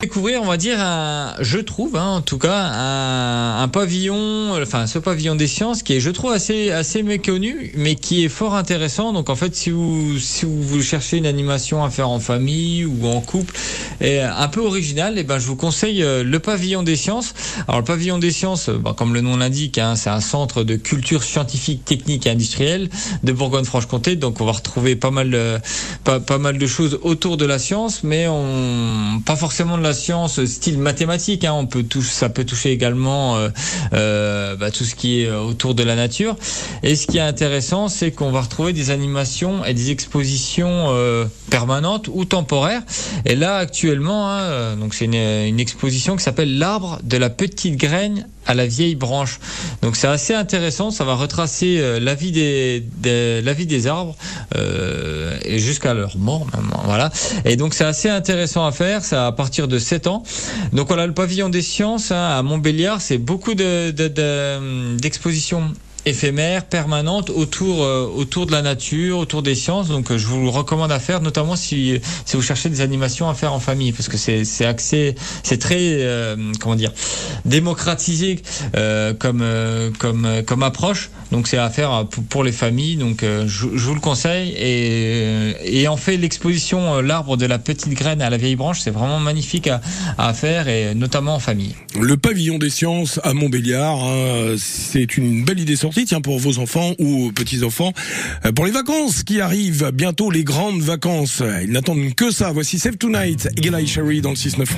découvrir, on va dire, un, je trouve, hein, en tout cas, un, un, pavillon, enfin, ce pavillon des sciences qui est, je trouve, assez, assez méconnu, mais qui est fort intéressant. Donc, en fait, si vous, si vous cherchez une animation à faire en famille ou en couple, et un peu original, et eh ben, je vous conseille euh, le pavillon des sciences. Alors, le pavillon des sciences, bah, comme le nom l'indique, hein, c'est un centre de culture scientifique, technique et industrielle de Bourgogne-Franche-Comté. Donc, on va retrouver pas mal, de, pas, pas mal de choses autour de la science, mais pas forcément de la science style mathématique. Hein, on peut tout, ça peut toucher également euh, euh, bah, tout ce qui est autour de la nature. Et ce qui est intéressant, c'est qu'on va retrouver des animations et des expositions euh, permanentes ou temporaires. Et là, actuellement, hein, euh, donc c'est une, une exposition qui s'appelle l'arbre de la petite graine à la vieille branche. Donc c'est assez intéressant, ça va retracer euh, la vie des, des des arbres euh, et jusqu'à leur mort voilà. Et donc c'est assez intéressant à faire, c'est à partir de 7 ans. Donc voilà le pavillon des sciences hein, à Montbéliard, c'est beaucoup de d'expositions de, éphémère, permanente autour euh, autour de la nature, autour des sciences. Donc euh, je vous le recommande à faire, notamment si si vous cherchez des animations à faire en famille, parce que c'est c'est axé, c'est très euh, comment dire démocratisé euh, comme euh, comme comme approche. Donc c'est à faire pour, pour les familles. Donc je, je, vous le conseille et et en fait l'exposition l'arbre de la petite graine à la vieille branche, c'est vraiment magnifique à, à faire et notamment en famille. Le pavillon des sciences à Montbéliard, hein, c'est une belle idée sortie tiens, pour vos enfants ou petits-enfants. Euh, pour les vacances qui arrivent, bientôt les grandes vacances. Ils n'attendent que ça. Voici Save Tonight, Eye Sherry dans le 6-9